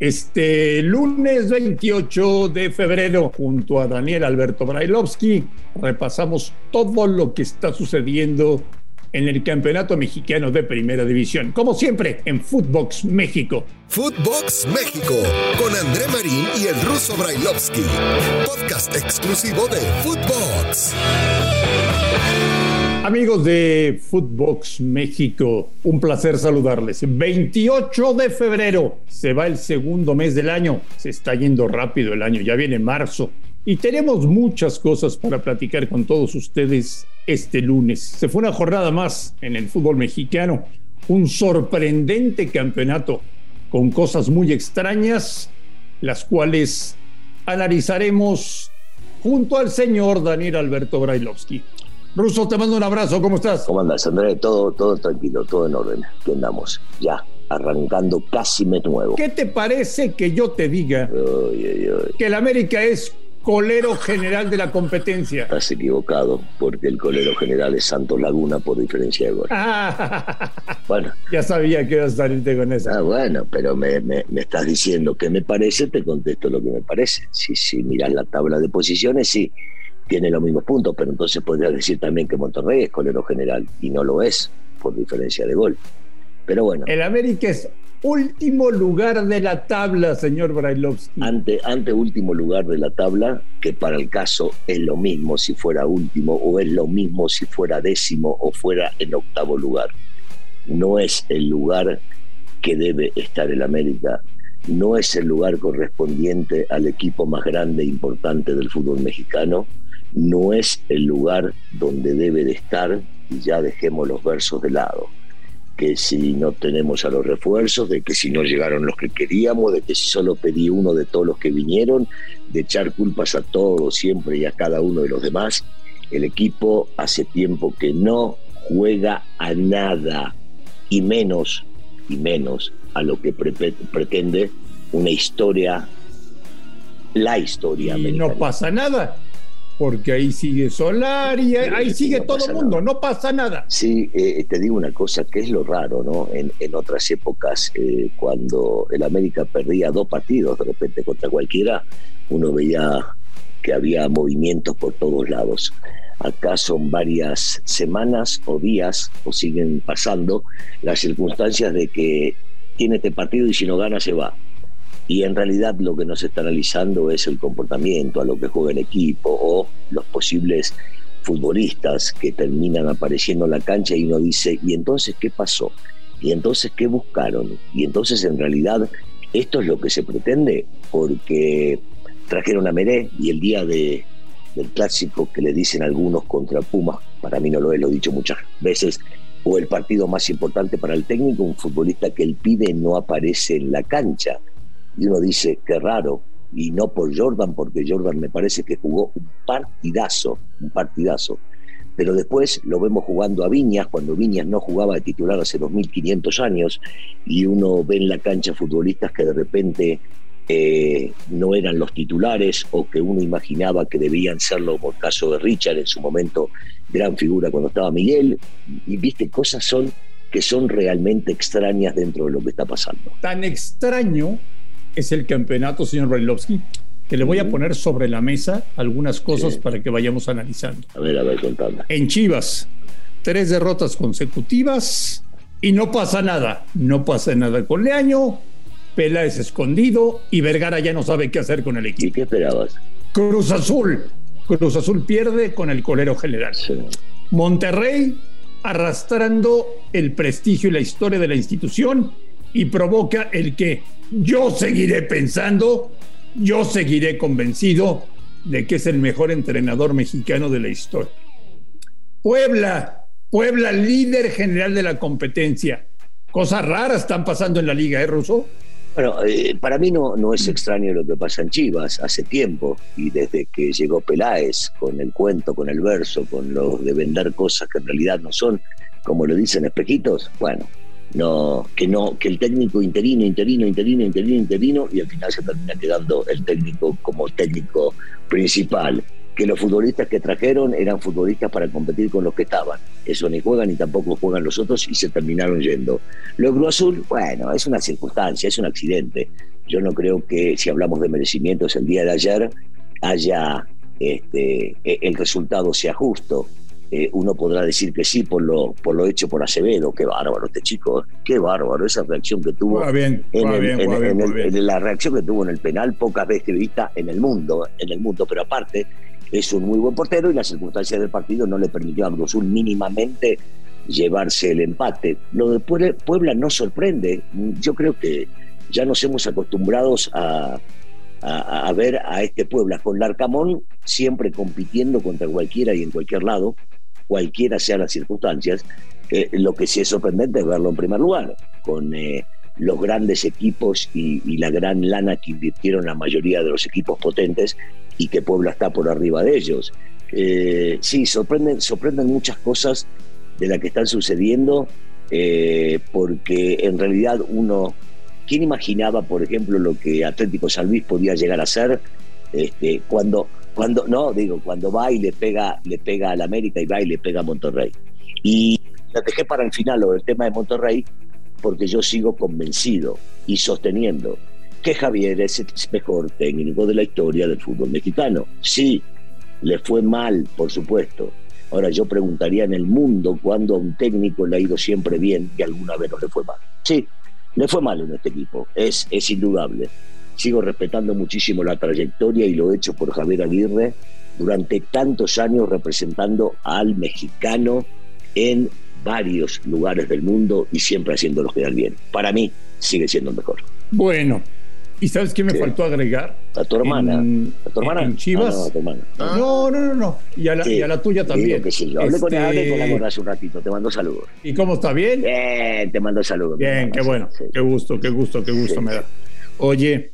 Este lunes 28 de febrero, junto a Daniel Alberto Brailovsky, repasamos todo lo que está sucediendo en el Campeonato Mexicano de Primera División. Como siempre, en Footbox México. Footbox México, con André Marín y el ruso Brailovsky. Podcast exclusivo de Footbox. Amigos de Footbox México, un placer saludarles. 28 de febrero, se va el segundo mes del año, se está yendo rápido el año, ya viene marzo y tenemos muchas cosas para platicar con todos ustedes este lunes. Se fue una jornada más en el fútbol mexicano, un sorprendente campeonato con cosas muy extrañas, las cuales analizaremos junto al señor Daniel Alberto Brailovsky. Ruso, te mando un abrazo, ¿cómo estás? ¿Cómo andas, Andrés? Todo, todo tranquilo, todo en orden. ¿Qué andamos? Ya, arrancando casi mes nuevo. ¿Qué te parece que yo te diga que el América es colero general de la competencia? Estás equivocado, porque el colero general es Santos Laguna por diferencia de gol. bueno. Ya sabía que ibas a salirte con eso. Ah, bueno, pero me, me, estás diciendo qué me parece, te contesto lo que me parece. Si, si miras la tabla de posiciones, sí tiene los mismos puntos, pero entonces podrías decir también que Monterrey es colero general y no lo es por diferencia de gol. Pero bueno. El América es último lugar de la tabla, señor Brailovsky. Ante, ante último lugar de la tabla, que para el caso es lo mismo si fuera último o es lo mismo si fuera décimo o fuera en octavo lugar. No es el lugar que debe estar el América, no es el lugar correspondiente al equipo más grande e importante del fútbol mexicano no es el lugar donde debe de estar y ya dejemos los versos de lado. Que si no tenemos a los refuerzos, de que si no llegaron los que queríamos, de que si solo pedí uno de todos los que vinieron, de echar culpas a todos siempre y a cada uno de los demás, el equipo hace tiempo que no juega a nada y menos y menos a lo que pretende una historia, la historia. Y no pasa nada porque ahí sigue Solar y ahí sigue todo el mundo, no pasa nada. Sí, eh, te digo una cosa, que es lo raro, ¿no? En, otras épocas, eh, cuando el América perdía dos partidos de repente contra cualquiera, uno veía que había movimientos por todos lados. Acá son varias semanas o días, o siguen pasando, las circunstancias de que tiene este partido y si no gana se va y en realidad lo que nos está analizando es el comportamiento, a lo que juega el equipo o los posibles futbolistas que terminan apareciendo en la cancha y uno dice, ¿y entonces qué pasó? ¿Y entonces qué buscaron? Y entonces en realidad esto es lo que se pretende, porque trajeron a Meré y el día de, del clásico que le dicen algunos contra Pumas, para mí no lo lo he dicho muchas veces, o el partido más importante para el técnico, un futbolista que él pide no aparece en la cancha y uno dice, qué raro, y no por Jordan, porque Jordan me parece que jugó un partidazo, un partidazo. Pero después lo vemos jugando a Viñas, cuando Viñas no jugaba de titular hace 2500 años, y uno ve en la cancha futbolistas que de repente eh, no eran los titulares o que uno imaginaba que debían serlo, por caso de Richard, en su momento gran figura cuando estaba Miguel, y viste, cosas son que son realmente extrañas dentro de lo que está pasando. Tan extraño es el campeonato, señor Brailovsky, que le voy a poner sobre la mesa algunas cosas para que vayamos analizando. A ver, a ver, contando. En Chivas, tres derrotas consecutivas y no pasa nada. No pasa nada con Leaño, Peláez escondido y Vergara ya no sabe qué hacer con el equipo. ¿Y qué esperabas? Cruz Azul. Cruz Azul pierde con el colero general. Monterrey arrastrando el prestigio y la historia de la institución y provoca el que yo seguiré pensando, yo seguiré convencido de que es el mejor entrenador mexicano de la historia. Puebla, Puebla líder general de la competencia. Cosas raras están pasando en la liga, ¿eh, Ruso? Bueno, eh, para mí no, no es extraño lo que pasa en Chivas hace tiempo y desde que llegó Peláez con el cuento, con el verso, con lo de vender cosas que en realidad no son, como lo dicen espejitos, bueno, no, que no, que el técnico interino, interino, interino, interino, interino, y al final se termina quedando el técnico como técnico principal. Que los futbolistas que trajeron eran futbolistas para competir con los que estaban. Eso ni juegan ni tampoco juegan los otros y se terminaron yendo. Lo Cruz Azul, bueno, es una circunstancia, es un accidente. Yo no creo que si hablamos de merecimientos el día de ayer haya este, e, el resultado sea justo eh, uno podrá decir que sí por lo, por lo hecho por Acevedo. Qué bárbaro este chico, qué bárbaro esa reacción que tuvo. bien, en, la reacción que tuvo en el penal, pocas veces vista en el mundo, en el mundo, pero aparte es un muy buen portero y las circunstancias del partido no le permitió a Cruzul mínimamente llevarse el empate. Lo de Puebla no sorprende. Yo creo que ya nos hemos acostumbrados a, a, a, ver a este Puebla con Larcamón siempre compitiendo contra cualquiera y en cualquier lado cualquiera sean las circunstancias. Eh, lo que sí es sorprendente es verlo en primer lugar, con eh, los grandes equipos y, la gran lana que invirtieron la mayoría de los equipos potentes y que Puebla está por arriba de ellos. Eh, sí, sorprenden, sorprenden muchas cosas de las que están sucediendo, porque en realidad uno, ¿quién imaginaba, por ejemplo, lo que Atlético San Luis podía llegar a ser este, cuando cuando, no, digo, cuando va y le pega, le pega al América y va y le pega a Monterrey. Y la dejé para el final lo del tema de Monterrey, porque yo sigo convencido y sosteniendo que Javier es el mejor técnico de la historia del fútbol mexicano. Sí, le fue mal, por supuesto. Ahora yo preguntaría en el mundo cuando a un técnico le ha ido siempre bien y alguna vez no le fue mal. Sí, le fue mal en este equipo, es, es indudable sigo respetando muchísimo la trayectoria y lo he hecho por Javier Aguirre durante tantos años representando al mexicano en varios lugares del mundo y siempre haciéndolo quedar bien. Para mí sigue siendo el mejor. Bueno, ¿y sabes qué me faltó agregar? A tu hermana. ¿A tu hermana? En Chivas. no, a tu hermana. no, no, no, no. Y a la, y a la tuya también. Que sí. Hablé con ella, hablé con la gorra hace un ratito. Te mando saludos. ¿Y cómo está? ¿Bien? Bien, te mando saludos. Bien, qué bueno. Qué gusto, qué gusto, qué gusto me da. Oye,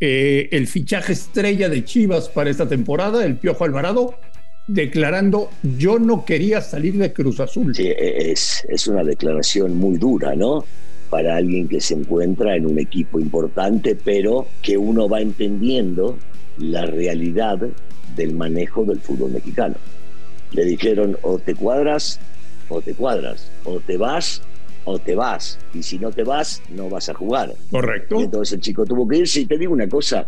Eh, el fichaje estrella de Chivas para esta temporada, el Piojo Alvarado, declarando yo no quería salir de Cruz Azul. Sí, es, es una declaración muy dura, ¿no? Para alguien que se encuentra en un equipo importante, pero que uno va entendiendo la realidad del manejo del fútbol mexicano. Le dijeron o te cuadras o te cuadras, o te vas o te vas. Y si no te vas, no vas a jugar. Correcto. entonces el chico tuvo que irse. Y te digo una cosa,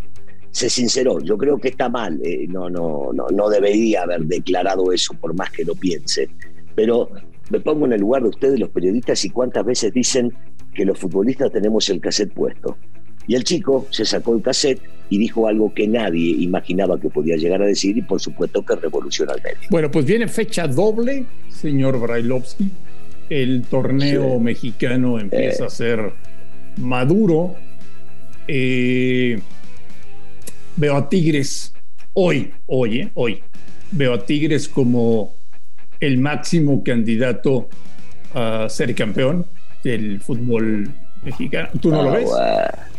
se sinceró. Yo creo que está mal. Eh, no, no, no, no debería haber declarado eso, por más que lo piense. Pero me pongo en el lugar de ustedes, los periodistas, y cuántas veces dicen que los futbolistas tenemos el cassette puesto. Y el chico se sacó el cassette y dijo algo que nadie imaginaba que podía llegar a decir y por supuesto que revoluciona el medio. Bueno, pues viene fecha doble, señor Brailovsky el torneo mexicano empieza a ser maduro. Eh, veo a Tigres hoy, hoy, eh, hoy, veo a Tigres como el máximo candidato a ser campeón del fútbol mexicano. ¿Tú no lo ah, ves?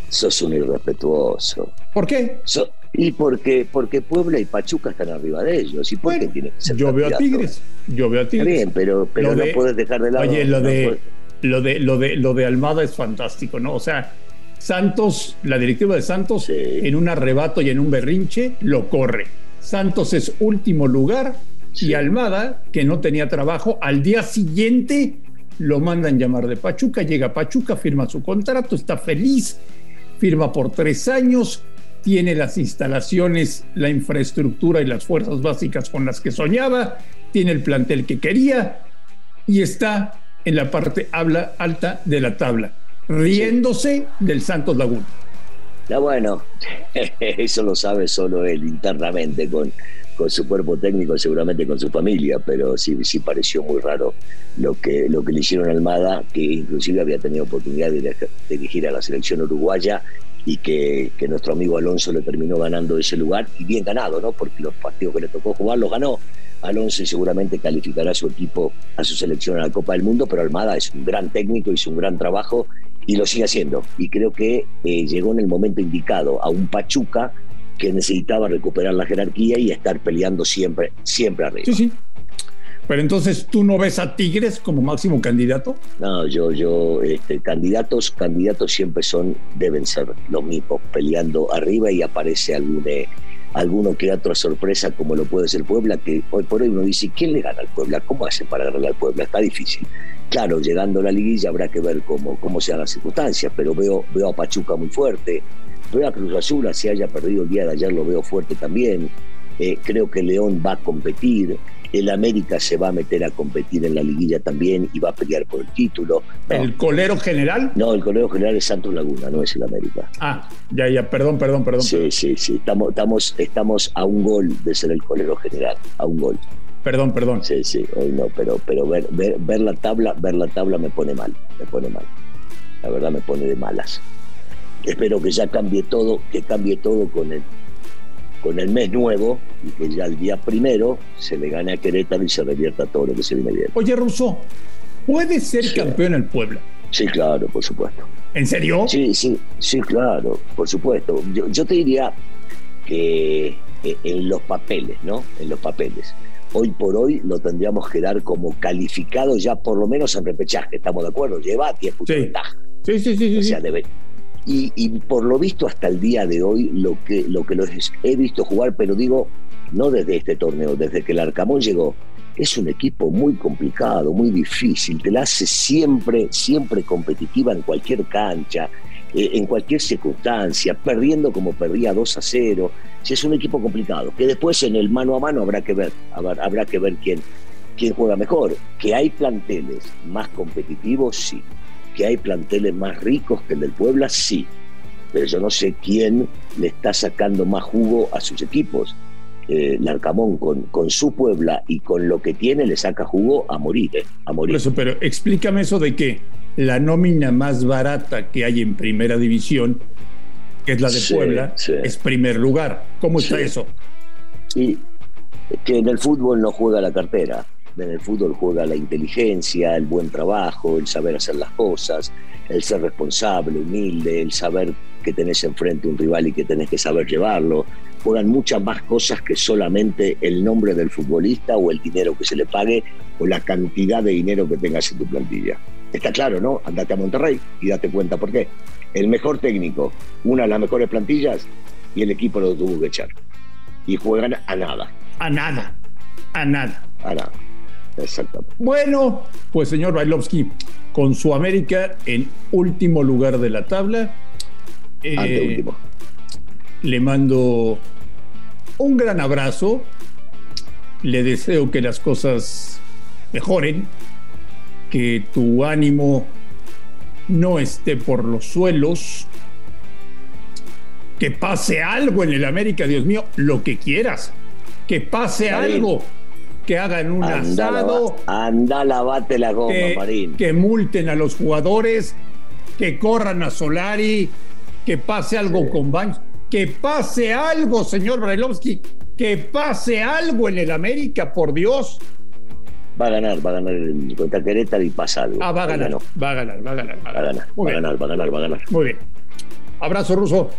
sos un irrespetuoso. ¿Por qué? Y porque, porque Puebla y Pachuca están arriba de ellos. ¿Y por qué tiene que ser Yo veo a Tigres. Yo veo a Tigres. bien, pero, pero no puedes dejar de lado. Oye, lo de, lo de, lo de, lo de Almada es fantástico, ¿no? O sea, Santos, la directiva de Santos, en un arrebato y en un berrinche, lo corre. Santos es último lugar y Almada, que no tenía trabajo, al día siguiente lo mandan llamar de Pachuca, llega a Pachuca, firma su contrato, está feliz, firma por tres años, tiene las instalaciones, la infraestructura y las fuerzas básicas con las que soñaba, tiene el plantel que quería y está en la parte alta de la tabla. riéndose del Santos Laguna. Ya bueno, eso lo sabe solo él internamente con, con su cuerpo técnico, seguramente con su familia, pero sí, sí pareció muy raro lo que, lo que le hicieron a Almada, que inclusive había tenido oportunidad de, dirigir a la selección uruguaya y que, nuestro amigo Alonso le terminó ganando ese lugar, y bien ganado, ¿no? Porque los partidos que le tocó jugar los ganó. Alonso seguramente calificará a su equipo, a su selección a la Copa del Mundo, pero Almada es un gran técnico, hizo un gran trabajo y lo sigue haciendo. Y creo que eh, llegó en el momento indicado a un Pachuca que necesitaba recuperar la jerarquía y estar peleando siempre, siempre arriba. Sí, sí. Pero entonces, ¿tú no ves a Tigres como máximo candidato? No, yo, yo, este, candidatos, candidatos siempre son, deben ser los mismos, peleando arriba y aparece algún, alguno que otra sorpresa como lo puede ser Puebla, que hoy por hoy uno dice, ¿quién le gana al Puebla? ¿Cómo hace para ganarle al Puebla? Está difícil. Claro, llegando a la liguilla habrá que ver cómo, cómo sean las circunstancias, pero veo, veo a Pachuca muy fuerte, veo a Cruz Azul, si haya perdido el día de ayer lo veo fuerte también, eh, creo que León va a competir, el América se va a meter a competir en la liguilla también y va a pelear por el título. ¿El colero general? No, el colero general es Santos Laguna, no es el América. Ah, ya, ya, perdón, perdón, perdón. Sí, sí, sí, estamos, estamos, estamos a un gol de ser el colero general, a un gol. Perdón, perdón. Sí, sí, hoy no, pero, pero ver, ver, ver la tabla, ver la tabla me pone mal, me pone mal. La verdad me pone de malas. Espero que ya cambie todo, que cambie todo con el, con el mes nuevo y que ya el día primero se le gane a Querétaro y se revierta todo lo que se viene bien. Oye, Russo, ¿puede ser campeón el Puebla? Sí, claro, por supuesto. ¿En serio? Sí, sí, sí, claro, por supuesto. Yo, yo te diría que eh, en los papeles, ¿no? En los papeles hoy por hoy lo tendríamos que dar como calificado ya por lo menos en repechaje, ¿estamos de acuerdo? Lleva 10 puntos sí. ventaja. Sí, sí, sí. O sea, debe, y, y, por lo visto hasta el día de hoy, lo que, lo que los he visto jugar, pero digo, no desde este torneo, desde que el Arcamón llegó, es un equipo muy complicado, muy difícil, te la hace siempre, siempre competitiva en cualquier cancha, eh, en cualquier circunstancia, perdiendo como perdía 2 a 0. Si es un equipo complicado, que después en el mano a mano habrá que ver, habrá que ver quién, quién juega mejor. Que hay planteles más competitivos, sí. Que hay planteles más ricos que el del Puebla, sí. Pero yo no sé quién le está sacando más jugo a sus equipos. Eh, Larcamón con, con su Puebla y con lo que tiene le saca jugo a morir, eh, a morir. Por eso, pero explícame eso de que la nómina más barata que hay en primera división, que es la de Sí, Puebla, sí. es primer lugar. ¿Cómo está eso? Sí, que en el fútbol no juega la cartera, en el fútbol juega la inteligencia, el buen trabajo, el saber hacer las cosas, el ser responsable, humilde, el saber que tenés enfrente un rival y que tenés que saber llevarlo. Juegan muchas más cosas que solamente el nombre del futbolista o el dinero que se le pague o la cantidad de dinero que tengas en tu plantilla. Está claro, ¿no? Andate a Monterrey y date cuenta por qué. El mejor técnico, una de las mejores plantillas y el equipo lo tuvo que echar. Y juegan a nada. A nada, a nada. A nada. Exactamente. Bueno, pues señor Bailovsky, con su América en último lugar de la tabla, eh, Anteúltimo. le mando un gran abrazo, le deseo que las cosas mejoren, que tu ánimo no esté por los suelos, que pase algo en el América, Dios mío, lo que quieras, que pase algo, que hagan un Anda, asado, anda, lavate la goma, que, Marín. que multen a los jugadores, que corran a Solari, que pase algo Sí. con Banch, que pase algo, señor Brailovsky, que pase algo en el América, por Dios. Va a ganar, va a ganar el contra Querétaro y pasa algo. Ah, va a ganar, va a ganar, va a ganar. Va a ganar, va a ganar, va a ganar, va a ganar. muy bien. Abrazo ruso.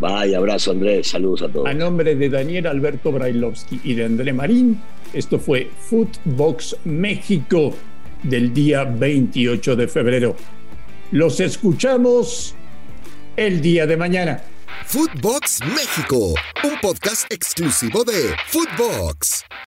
Vaya, abrazo, Andrés. Saludos a todos. A nombre de Daniel Alberto Brailovsky y de André Marín, esto fue Footbox México del día 28 de febrero. Los escuchamos el día de mañana. Footbox México, un podcast exclusivo de Footbox.